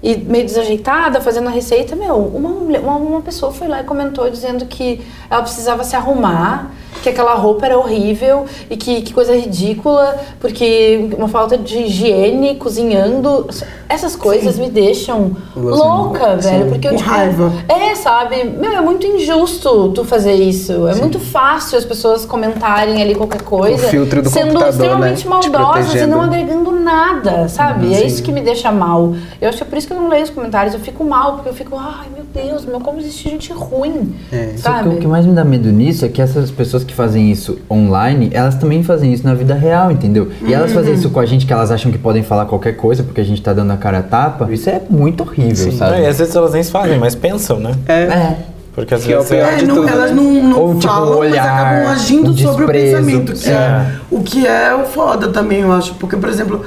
e meio desajeitada, fazendo a receita. Meu, uma, uma, uma pessoa foi lá e comentou dizendo que ela precisava se arrumar, que aquela roupa era horrível e que, que coisa ridícula, porque uma falta de higiene, cozinhando. Essas coisas me deixam Gosto louca, velho. Sim. Porque eu, Com tipo, raiva. É, sabe? Meu, é muito injusto tu fazer isso. É muito fácil as pessoas comentarem ali qualquer coisa. O filtro do sendo computador, extremamente né? Maldosas e não agregando nada, sabe? é sim. isso que me deixa mal. Eu acho que é por isso que eu não leio os comentários. Eu fico mal, porque eu fico, ai meu Deus, meu, como existe gente ruim. É. Sabe? o que mais me dá medo nisso é que essas pessoas que fazem isso online, elas também fazem isso na vida real, entendeu? E elas fazem isso com a gente que elas acham que podem falar qualquer coisa porque a gente tá dando a cara a tapa. Isso é muito horrível, Não, sabe? e às vezes elas nem fazem, mas pensam, né? É. É. Porque às Que é o vezes pior É, de não- tudo, elas né? não, não Ou, tipo, falam, olhar, mas acabam agindo o sobre o pensamento. Que é. É. o que é o foda também, eu acho. Porque, por exemplo,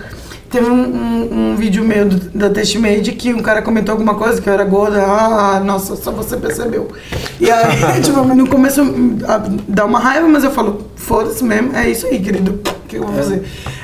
teve um, um- um vídeo meu do- da Testmade que um cara comentou alguma coisa que eu era gorda. Ah, nossa, só você percebeu. E aí, tipo, no começo a, dá uma raiva, mas eu falo, foda-se mesmo, é isso aí, querido. O que eu vou fazer? É,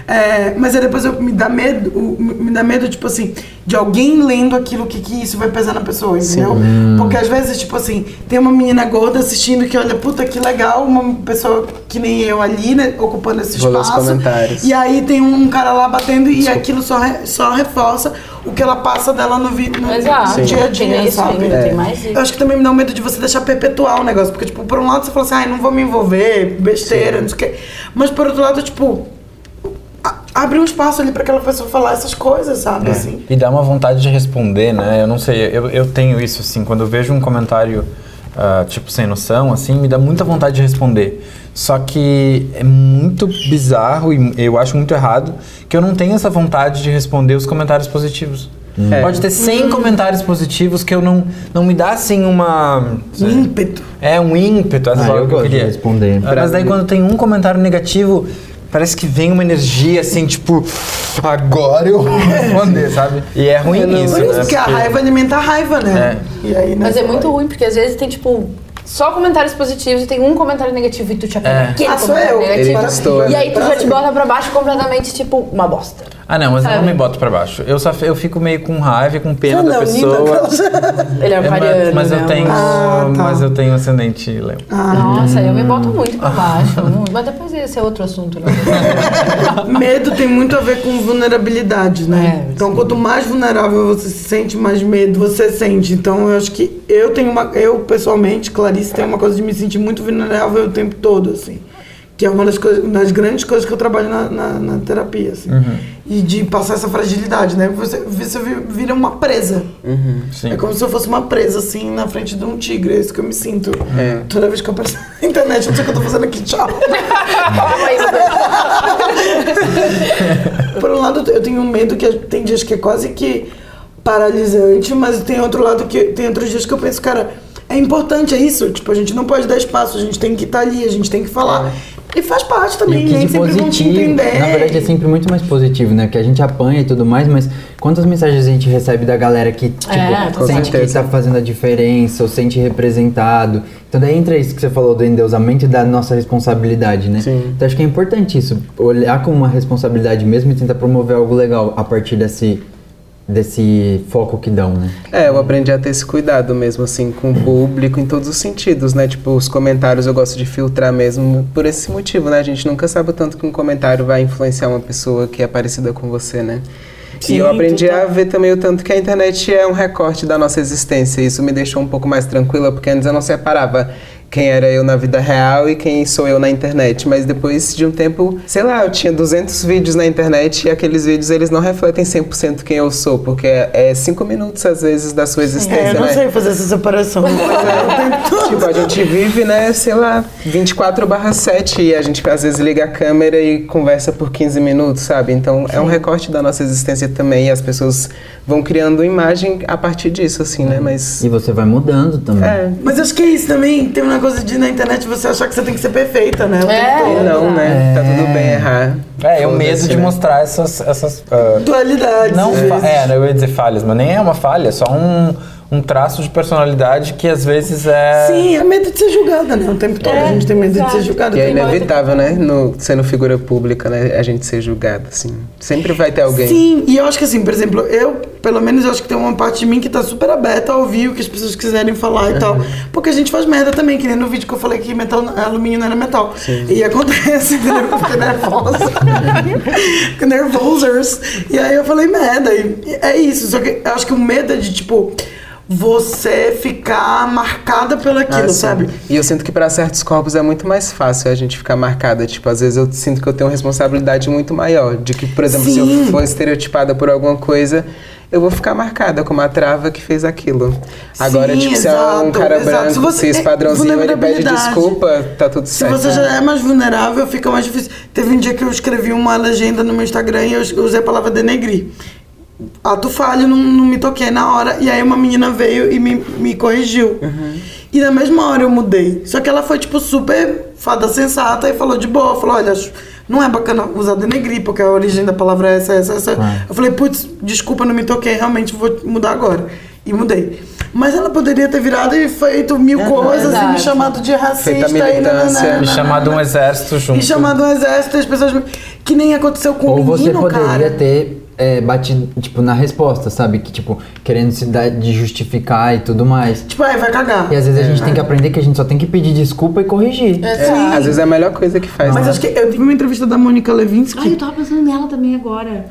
mas aí depois eu, me dá medo, me dá medo, tipo assim, de alguém lendo aquilo que, que isso vai pesar na pessoa, entendeu? Porque às vezes, tipo assim, tem uma menina gorda assistindo que olha, puta que legal, uma pessoa que nem eu ali, né, ocupando esse Vou os espaço. comentários. E aí tem um cara lá batendo e aquilo só, re- só reforça o que ela passa dela no, vi- no, Exato. no dia a Tem dia, isso sabe? ainda, tem mais isso. Eu acho que também me dá um medo de você deixar perpetuar o negócio. Porque, tipo, por um lado você fala assim, ai, não vou me envolver, besteira, não sei o quê. Mas por outro lado, tipo, a- abre um espaço ali pra aquela pessoa falar essas coisas, sabe? Assim. E dá uma vontade de responder, né? Eu não sei, eu, eu tenho isso, assim, quando eu vejo um comentário, ah, tipo, sem noção, assim, me dá muita vontade de responder. Só que é muito bizarro e eu acho muito errado que eu não tenho essa vontade de responder os comentários positivos. É. Pode ter 100 comentários positivos que eu não, não me dá, assim, uma... Ímpeto. É, um ímpeto, essa Ah, palavra eu que eu queria. responder. Mas daí quando tem um comentário negativo, parece que vem uma energia assim, tipo, agora eu vou responder, sabe? E é ruim isso, Por isso né? que a Porque- raiva alimenta a raiva, né? E aí, né, Mas é muito ruim, porque às vezes tem, tipo, só comentários positivos e tem um comentário negativo e tu te apega É. aquele Ah, sou comentário eu. negativo. Ele. E aí tu já te bota pra baixo completamente, tipo, uma bosta. Ah, não, mas eu não Sabe? me boto pra baixo. Eu só eu fico meio com raiva e com pena Ah, da não, pessoa. Ele é É, aquariano, mas, mas né, eu tenho, Ah, tá. mas eu tenho ascendente Leo. Nossa, eu me boto muito pra baixo. muito. Mas depois esse é outro assunto, né? Medo tem muito a ver com vulnerabilidade, né? É, então, quanto mais vulnerável você se sente, mais medo você sente. Então, eu acho que eu tenho uma. Eu, pessoalmente, Clarice, tenho uma coisa de me sentir muito vulnerável o tempo todo, assim. Que é uma das, coisas, das grandes coisas que eu trabalho na, na, na terapia, assim. E de passar essa fragilidade, né? Você, você vi- vira uma presa. Sim. É como se eu fosse uma presa, assim, na frente de um tigre. É isso que eu me sinto. É. Toda vez que eu apareço na internet, eu não sei o que eu tô fazendo aqui. Tchau. Por um lado, eu tenho um medo que tem dias que é quase que paralisante, mas tem outro lado que tem outros dias que eu penso, cara, é importante, é isso. Tipo, a gente não pode dar espaço, a gente tem que estar ali, a gente tem que falar. E faz parte E também, o que nem de sempre vão te positivo, entender. na verdade é sempre muito mais positivo, né? Que a gente apanha e tudo mais, mas quantas mensagens a gente recebe da galera que, tipo, É, sente que certeza. tá fazendo a diferença, ou sente representado. Então daí entra isso que você falou do endeusamento e da nossa responsabilidade, né? Sim. Então acho que é importante isso, olhar como uma responsabilidade mesmo e tentar promover algo legal a partir desse, desse foco que dão, né? É, eu aprendi a ter esse cuidado mesmo, assim, com o público em todos os sentidos, né? Tipo, os comentários eu gosto de filtrar mesmo por esse motivo, né? A gente nunca sabe o tanto que um comentário vai influenciar uma pessoa que é parecida com você, né? Sim, e eu aprendi total. a ver também o tanto que a internet é um recorte da nossa existência. Isso me deixou um pouco mais tranquila, porque antes eu não separava quem era eu na vida real e quem sou eu na internet. Mas depois de um tempo, sei lá, eu tinha 200 vídeos na internet e aqueles vídeos eles não refletem 100% quem eu sou, porque é 5 minutos às vezes da sua existência, É, eu não né? sei fazer essa separação. Tipo, a gente vive, né, sei lá, 24 barra 7 e a gente às vezes liga a câmera e conversa por 15 minutos, sabe? Então é um recorte da nossa existência também e as pessoas vão criando imagem a partir disso, assim, né? Mas. E você vai mudando também. É. Mas acho que é isso também. Tem uma coisa de na internet você achar que você tem que ser perfeita, né? É. Não, né? Tá tudo bem errar. É, o medo de né? mostrar essas. essas ah, Dualidades. não, vezes. é, eu ia dizer falhas, mas nem é uma falha, é só um, um traço de personalidade que às vezes é. Sim, é medo de ser julgada, né? O tempo todo É, a gente tem medo de exato. ser julgada. E é inevitável, né? No, sendo figura pública, né? A gente ser julgado, assim. Sempre vai ter alguém. Sim, e eu acho que assim, por exemplo, eu, pelo menos, eu acho que tem uma parte de mim que tá super aberta a ouvir o que as pessoas quiserem falar e tal. Porque a gente faz merda também, que nem no vídeo que eu falei que metal, alumínio não era metal. E acontece, entendeu? Eu fiquei nervosa. Fiquei nervosers. E aí eu falei merda. E é isso. Só que eu acho que o medo é de, tipo, você ficar marcada pelo aquilo, Ah, sabe? E eu sinto que para certos corpos é muito mais fácil a gente ficar marcada. Tipo, às vezes eu sinto que eu tenho uma responsabilidade muito maior. De que, por exemplo, se Sim. eu for estereotipada por alguma coisa, eu vou ficar marcada como a trava que fez aquilo. Agora, Sim, tipo, se é um exato, cara exato. branco, Se você- cis é, padrãozinho, ele pede desculpa, tá tudo Se certo. você já é mais vulnerável, fica mais difícil. Teve um dia que eu escrevi uma legenda no meu Instagram e eu usei a palavra denegrir. Ato falho, não, não me toquei na hora. E aí uma menina veio e me, me corrigiu. E na mesma hora eu mudei. Só que ela foi, tipo, super fada sensata e falou de boa. Falou, olha, não é bacana usar denegrir, porque a origem da palavra é essa, essa, essa. Eu falei, putz, desculpa, não me toquei, realmente vou mudar agora. E mudei. Mas ela poderia ter virado e feito mil coisas e me chamado de racista e militância. nananana, E chamado um exército junto. E chamado um exército e as pessoas. Que nem aconteceu com Ou o você menino, poderia cara. ter é, batido, tipo, na resposta, sabe? Que, tipo, querendo se dar de justificar e tudo mais. Tipo, aí vai cagar. E às vezes a gente tem que aprender que a gente só tem que pedir desculpa e corrigir. É, às vezes é a melhor coisa que faz. Mas né? acho que eu tive uma entrevista da Mônica Levinsky. Ai, eu tava pensando nela também agora.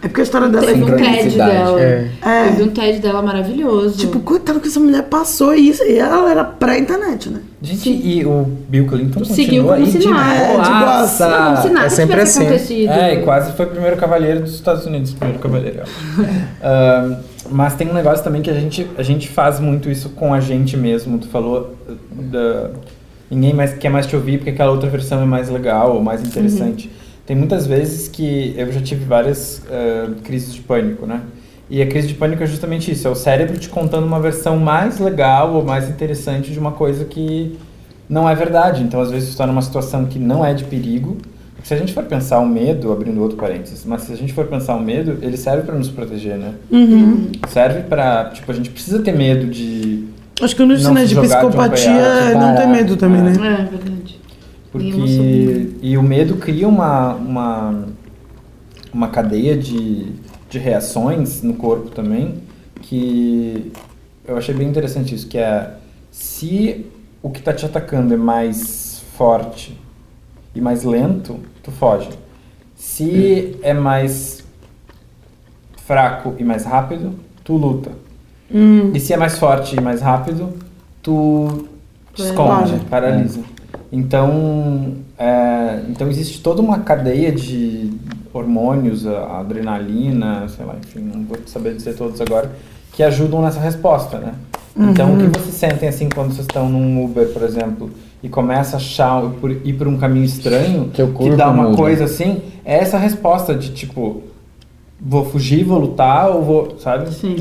É porque a história dela é Teve um TED dela. é. É. Eu vi um TED dela maravilhoso. Tipo, coitado que essa mulher passou isso. E ela era pré-internet, né? Gente, e o Bill Clinton Seguiu continua como aí se de nada. É, de boaça. boaça. Como se nada É sempre assim. acontecido. É, e quase foi o primeiro cavaleiro dos Estados Unidos, o primeiro cavaleiro. Ahn, mas tem um negócio também que a gente, a gente faz muito isso com a gente mesmo. Tu falou uh, da... Ninguém mais quer mais te ouvir porque aquela outra versão é mais legal ou mais interessante. Tem muitas vezes que eu já tive várias ah, crises de pânico, né? E a crise de pânico é justamente isso, é o cérebro te contando uma versão mais legal ou mais interessante de uma coisa que não é verdade. Então, às vezes, você está numa situação que não é de perigo. Se a gente for pensar o medo, abrindo outro parênteses, mas se a gente for pensar o medo, ele serve para nos proteger, né? Serve para, tipo, a gente precisa ter medo de Acho que um dos Não sinais de um psicopatia é não ter medo também, né? É, verdade. Nem porque e o medo cria uma uma uma cadeia de, de reações no corpo também que eu achei bem interessante isso, que é se o que está te atacando é mais forte e mais lento, tu foge. Se é mais fraco e mais rápido, tu luta. E se é mais forte e mais rápido, tu te esconde, paralisa. Então, é, então existe toda uma cadeia de hormônios, a adrenalina, sei lá, enfim, não vou saber dizer todos agora, que ajudam nessa resposta, né? Então, o que vocês sentem assim quando vocês estão num Uber, por exemplo, e começa a achar por- ir por um caminho estranho, que dá uma muda. coisa assim, é essa resposta de tipo, vou fugir, vou lutar ou vou, sabe? Sim.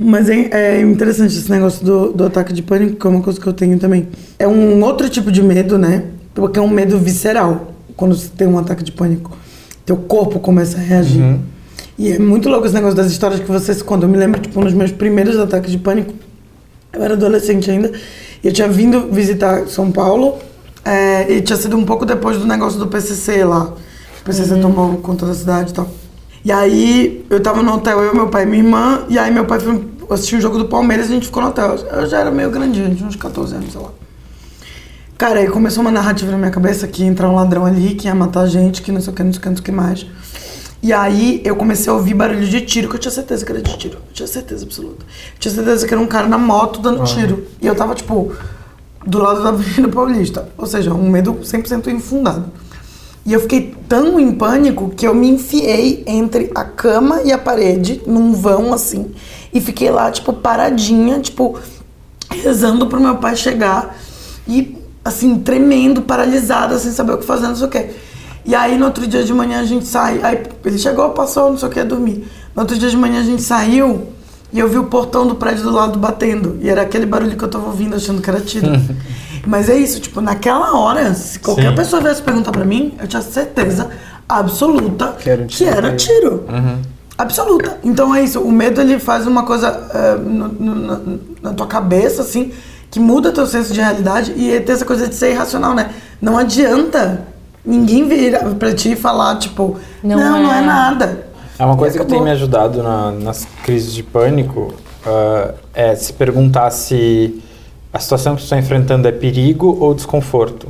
Mas é, é interessante esse negócio do, do ataque de pânico, que é uma coisa que eu tenho também. É um outro tipo de medo, né? Porque é um medo visceral. Quando você tem um ataque de pânico, teu corpo começa a reagir. E é muito louco esse negócio das histórias que vocês contam. Eu me lembro, tipo, um dos meus primeiros ataques de pânico, eu era adolescente ainda, e eu tinha vindo visitar São Paulo, é, e tinha sido um pouco depois do negócio do PCC lá. O PCC tomou conta da cidade e tal. E aí, eu tava no hotel, eu, meu pai e minha irmã, e aí meu pai foi assistir um jogo do Palmeiras e a gente ficou no hotel. Eu já era meio grandinho, tinha uns 14 anos, sei lá. Cara, aí começou uma narrativa na minha cabeça que ia entrar um ladrão ali, que ia matar a gente, que não sei o que, não sei o que, não sei o que mais. E aí eu comecei a ouvir barulho de tiro, que eu tinha certeza que era de tiro. Eu tinha certeza absoluta. Eu tinha certeza que era um cara na moto dando tiro. E eu tava, tipo, do lado da Avenida Paulista. Ou seja, um medo 100% infundado. E eu fiquei tão em pânico que eu me enfiei entre a cama e a parede, num vão assim. E fiquei lá, tipo, paradinha, tipo, rezando pro meu pai chegar. E, assim, tremendo, paralisada, sem saber o que fazer, não sei o quê. E aí, no outro dia de manhã, a gente sai. Aí ele chegou, passou, não sei o que, dormir. No outro dia de manhã, a gente saiu e eu vi o portão do prédio do lado batendo. E era aquele barulho que eu tava ouvindo, achando que era tiro. Mas é isso, tipo, naquela hora, se qualquer Sim. pessoa viesse perguntar pra mim, eu tinha certeza absoluta Que era um que tiro era tiro. Absoluta. Então é isso, o medo ele faz uma coisa é, no- no- na, na tua cabeça, assim, que muda teu senso de realidade e tem essa coisa de ser irracional, né? Não adianta ninguém vir pra ti e falar, tipo, não, Não não é, é. nada. É uma coisa que tem me ajudado na- nas crises de pânico ah, é se perguntar se a situação que tu está enfrentando é perigo ou desconforto.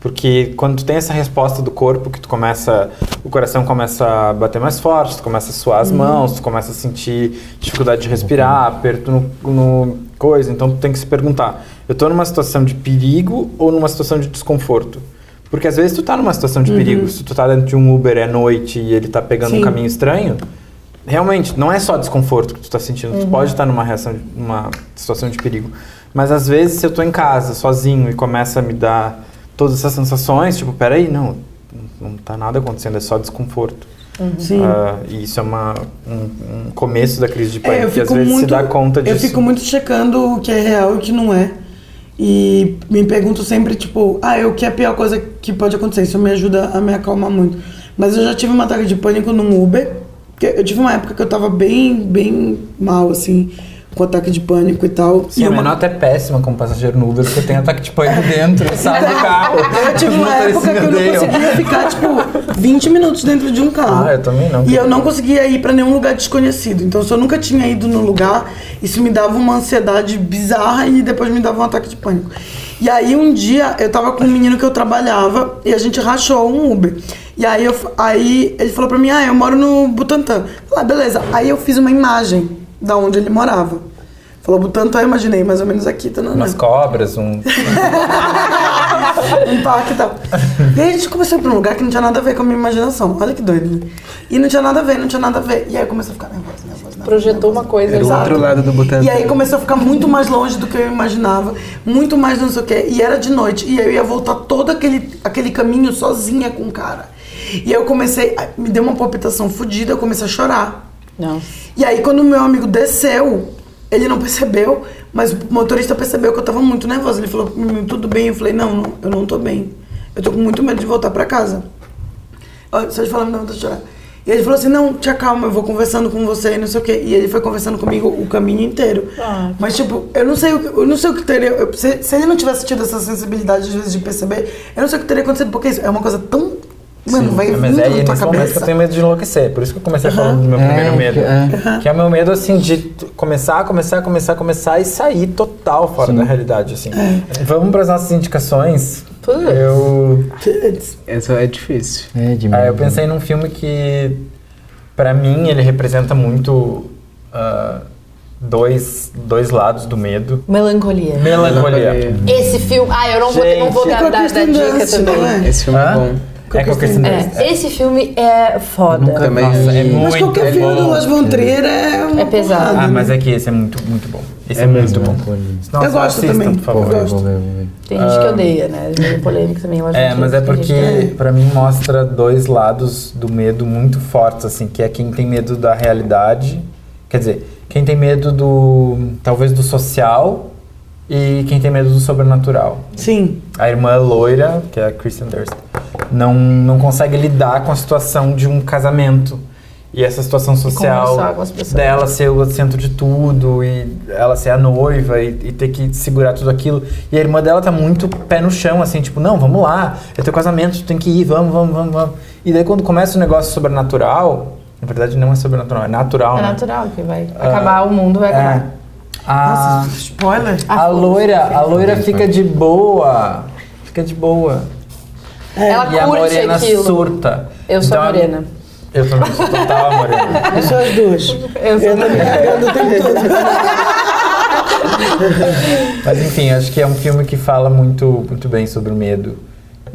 Porque quando tu tem essa resposta do corpo, que tu começa, o coração começa a bater mais forte, tu começa a suar as mãos, tu começa a sentir dificuldade de respirar, aperto no, no coisa, então tu tem que se perguntar, eu estou numa situação de perigo ou numa situação de desconforto? Porque às vezes tu tá numa situação de perigo, se tu tá dentro de um Uber é noite e ele tá pegando um Sim. caminho estranho, realmente não é só desconforto que tu tá sentindo, tu pode estar numa reação, numa situação de perigo. Mas às vezes se eu tô em casa, sozinho e começa a me dar todas essas sensações, tipo, peraí, não, não tá nada acontecendo, é só desconforto. Sim. Ah, e isso é uma, um, um começo da crise de É, pânico, que às vezes se dá conta disso. Eu fico muito checando o que é real e o que não é. E me pergunto sempre, tipo, ah, o que é a pior coisa que pode acontecer? Isso me ajuda a me acalmar muito. Mas eu já tive um ataque de pânico num Uber. Eu tive uma época que eu tava bem, bem mal, assim, com ataque de pânico e tal. Sim, e a uma- nota é péssima como passageiro no Uber, porque tenho ataque de pânico dentro, sai do carro. Eu tive uma época que eu não conseguia ficar, tipo, 20 minutos dentro de um carro. Ah, eu também não. E eu não conseguia ir pra nenhum lugar desconhecido. Então, se eu nunca tinha ido no lugar, isso me dava uma ansiedade bizarra e depois me dava um ataque de pânico. E aí, um dia, eu tava com um menino que eu trabalhava e a gente rachou um Uber. E aí, eu, aí ele falou pra mim, ah, eu moro no Butantã. Eu falei, ah, beleza. Aí eu fiz uma imagem da onde ele morava. Falou Butantã, eu imaginei mais ou menos aqui, tá, não, Umas cobras, um. um parque e tal. E aí a gente começou a ir pra um lugar que não tinha nada a ver com a minha imaginação. Olha que doido, né? E não tinha nada a ver, não tinha nada a ver. E aí eu comecei a ficar nervosa, nervosa, nervosa. Projetou nervosa. uma coisa. Era o outro lado do Butantã. E aí começou a ficar muito mais longe do que eu imaginava, muito mais não sei o quê. E era de noite. E aí eu ia voltar todo aquele, aquele caminho sozinha com o cara. E aí eu comecei, me deu uma palpitação fodida, eu comecei a chorar. Não. E aí, quando o meu amigo desceu, ele não percebeu, mas o motorista percebeu que eu tava muito nervosa. Ele falou, "Hum, tudo bem? Eu falei, não, não, eu não tô bem. Eu tô com muito medo de voltar pra casa. Só de falar, me dá vontade de chorar. E ele falou assim, não, te acalma, eu vou conversando com você e não sei o quê. E ele foi conversando comigo o caminho inteiro. Ah, Mas, tipo, eu não sei o que, eu não sei o que teria... eu- se, se ele não tivesse tido essa sensibilidade, às vezes, de perceber, eu não sei o que teria acontecido, porque isso é uma coisa tão... Mano, vai Mas vindo é aí nesse momento que eu tenho medo de enlouquecer. Por isso que eu comecei falando do meu É, primeiro medo. é. Que é o meu medo, assim, de começar, começar, começar, começar e sair total fora da realidade, assim. Vamos para as nossas indicações. Putz. Eu, Essa é difícil. É demais. ah, eu pensei num filme que, pra mim, ele representa muito ah, dois, dois lados do medo. Melancolia. Melancolia. Esse filme. Ah, eu não vou, Gente. não vou É dar, a dar, dar dica também. é? Esse filme Hã? é bom. É Kristen É, Dunst. esse filme é foda. Nunca Também. Nossa, é Mas muito qualquer filme do bom. Las Von Trier é uma É pesado. porrada, Ah, né? mas é que esse é muito, muito bom. Esse é, É muito bom. Nossa, Eu gosto assistam, também. por favor. Eu gosto. Tem gente que odeia, né? É meio polêmico também. eu acho É, mas é porque que- pra mim mostra dois lados do medo muito fortes, assim, que é quem tem medo da realidade, quer dizer, quem tem medo do talvez do social e quem tem medo do sobrenatural. Sim. A irmã loira, que é a Kristen Durst, não não consegue lidar com a situação de um casamento. E essa situação social dela ser o centro de tudo e ela ser a noiva e, e ter que segurar tudo aquilo. E a irmã dela tá muito pé no chão, assim, tipo, não, vamos lá, é teu casamento, tu tem que ir, vamos, vamos, vamos, vamos. E daí quando começa o negócio sobrenatural, na verdade não é sobrenatural, é natural, É né? natural que vai acabar, o mundo vai É. acabar. A, Nossa, spoiler. a loira, a loira fica de boa. Fica de boa. Ela e a curte morena aquilo. surta. Eu sou Então, morena. Eu também sou total morena. Eu sou as duas. Eu sou Eu tô me cagando o tempo todo. Mas enfim, acho que é um filme que fala muito, muito bem sobre o medo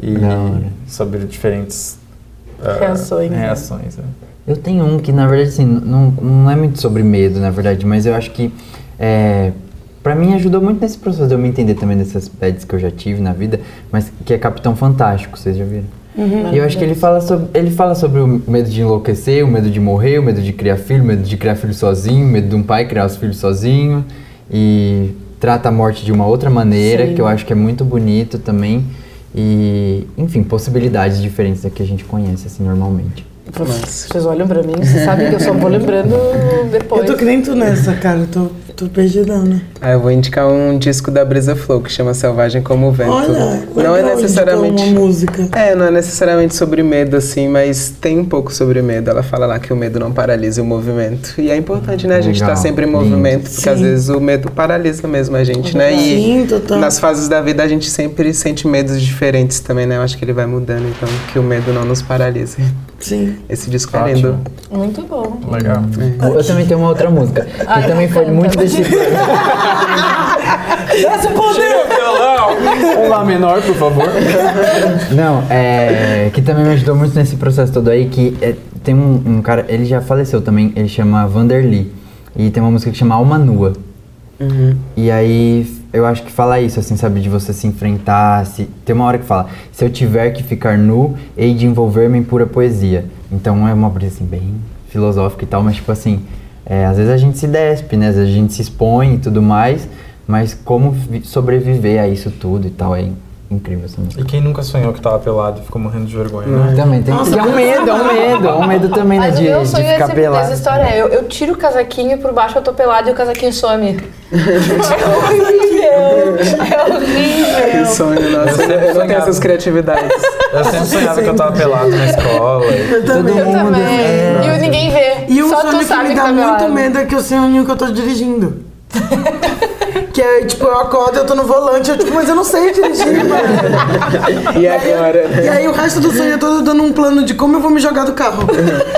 e hora. sobre diferentes ah, Reações, né? reações, né? Eu tenho um que, na verdade, assim, não, não é muito sobre medo, na verdade, mas eu acho que, é, pra mim, ajudou muito nesse processo de eu me entender também dessas beds que eu já tive na vida, mas que é Capitão Fantástico, vocês já viram? E eu acho que ele fala, sobre, ele fala sobre o medo de enlouquecer, o medo de morrer, o medo de criar filho, o medo de criar filho sozinho, o medo de um pai criar os filhos sozinho, e trata a morte de uma outra maneira, Sim. que eu acho que é muito bonito também, e, enfim, possibilidades diferentes da que a gente conhece, assim, normalmente. Vocês olham pra mim, vocês sabem que eu só vou lembrando depois. Eu tô que nem tu nessa, cara. Eu tô, tô perdidão, né? Ah, eu vou indicar um disco da Brisa Flow que chama Selvagem como o Vento. Olha, não é necessariamente. uma música. É, não é necessariamente sobre medo, assim, mas tem um pouco sobre medo. Ela fala lá que o medo não paralisa o movimento. E é importante, né, a gente Legal, estar sempre em movimento, porque Sim. às vezes o medo paralisa mesmo a gente, né? E Sim, total. nas fases da vida a gente sempre sente medos diferentes também, né? Eu acho que ele vai mudando, então que o medo não nos paralise. Sim. Esse disco é lindo. Muito bom. Legal. Eu também tenho uma outra música, que Ah, também foi canta. muito desse... Esse poder! Um Lá menor, por favor. Não, é. Que também me ajudou muito nesse processo todo aí, que é, tem um, um cara, ele já faleceu também, ele chama Vanderly. E tem uma música que chama Alma Nua. E aí eu acho que fala isso, assim, sabe, de você se enfrentar. Se... Tem uma hora que fala, se eu tiver que ficar nu, hei de envolver-me em pura poesia. Então é uma brisa assim, bem filosófica e tal, mas tipo assim, é, às vezes a gente se despe, né? Às vezes a gente se expõe e tudo mais, mas como vi- sobreviver a isso tudo e tal, é incrível essa música. E quem nunca sonhou que tava pelado e ficou morrendo de vergonha, né? Também tem Nossa, que é um medo, é um medo, é um medo também, né, Mas de, o meu de sonho é ficar sempre pelado. dessa história. é, Eu, eu tiro o casaquinho e por baixo eu tô pelado e o casaquinho some. É horrível! É horrível! Que sonho, nossa. Eu, eu não tenho essas criatividades. Eu sempre sonhava que eu tava pelado na escola. Eu também. Todo Eu também. é. E o ninguém vê. E um Só sonho tu que sabe me que dá tá muito pelado. medo é que eu sonho que eu tô dirigindo. que é, tipo, eu acordo, eu tô no volante, eu tipo, mas eu não sei dirigir, mano. E agora? E aí o resto do sonho é todo dando um plano de como eu vou me jogar do carro.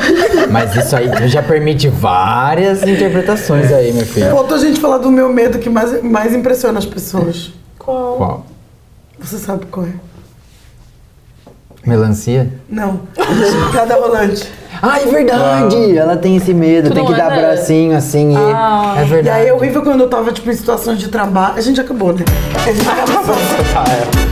Mas isso aí já permite várias interpretações aí, meu filho. Faltou a gente falar do meu medo que mais, mais impressiona as pessoas. Qual? Qual? Você sabe qual é? Melancia? Não. Cada rolante. Ah, é verdade! Ela tem esse medo, Tu tem que dar anda? bracinho assim. e- Ah. é E verdade. aí é horrível quando eu tava, tipo, em situações de trabalho. A gente acabou, né? A gente acabou. Ah, é.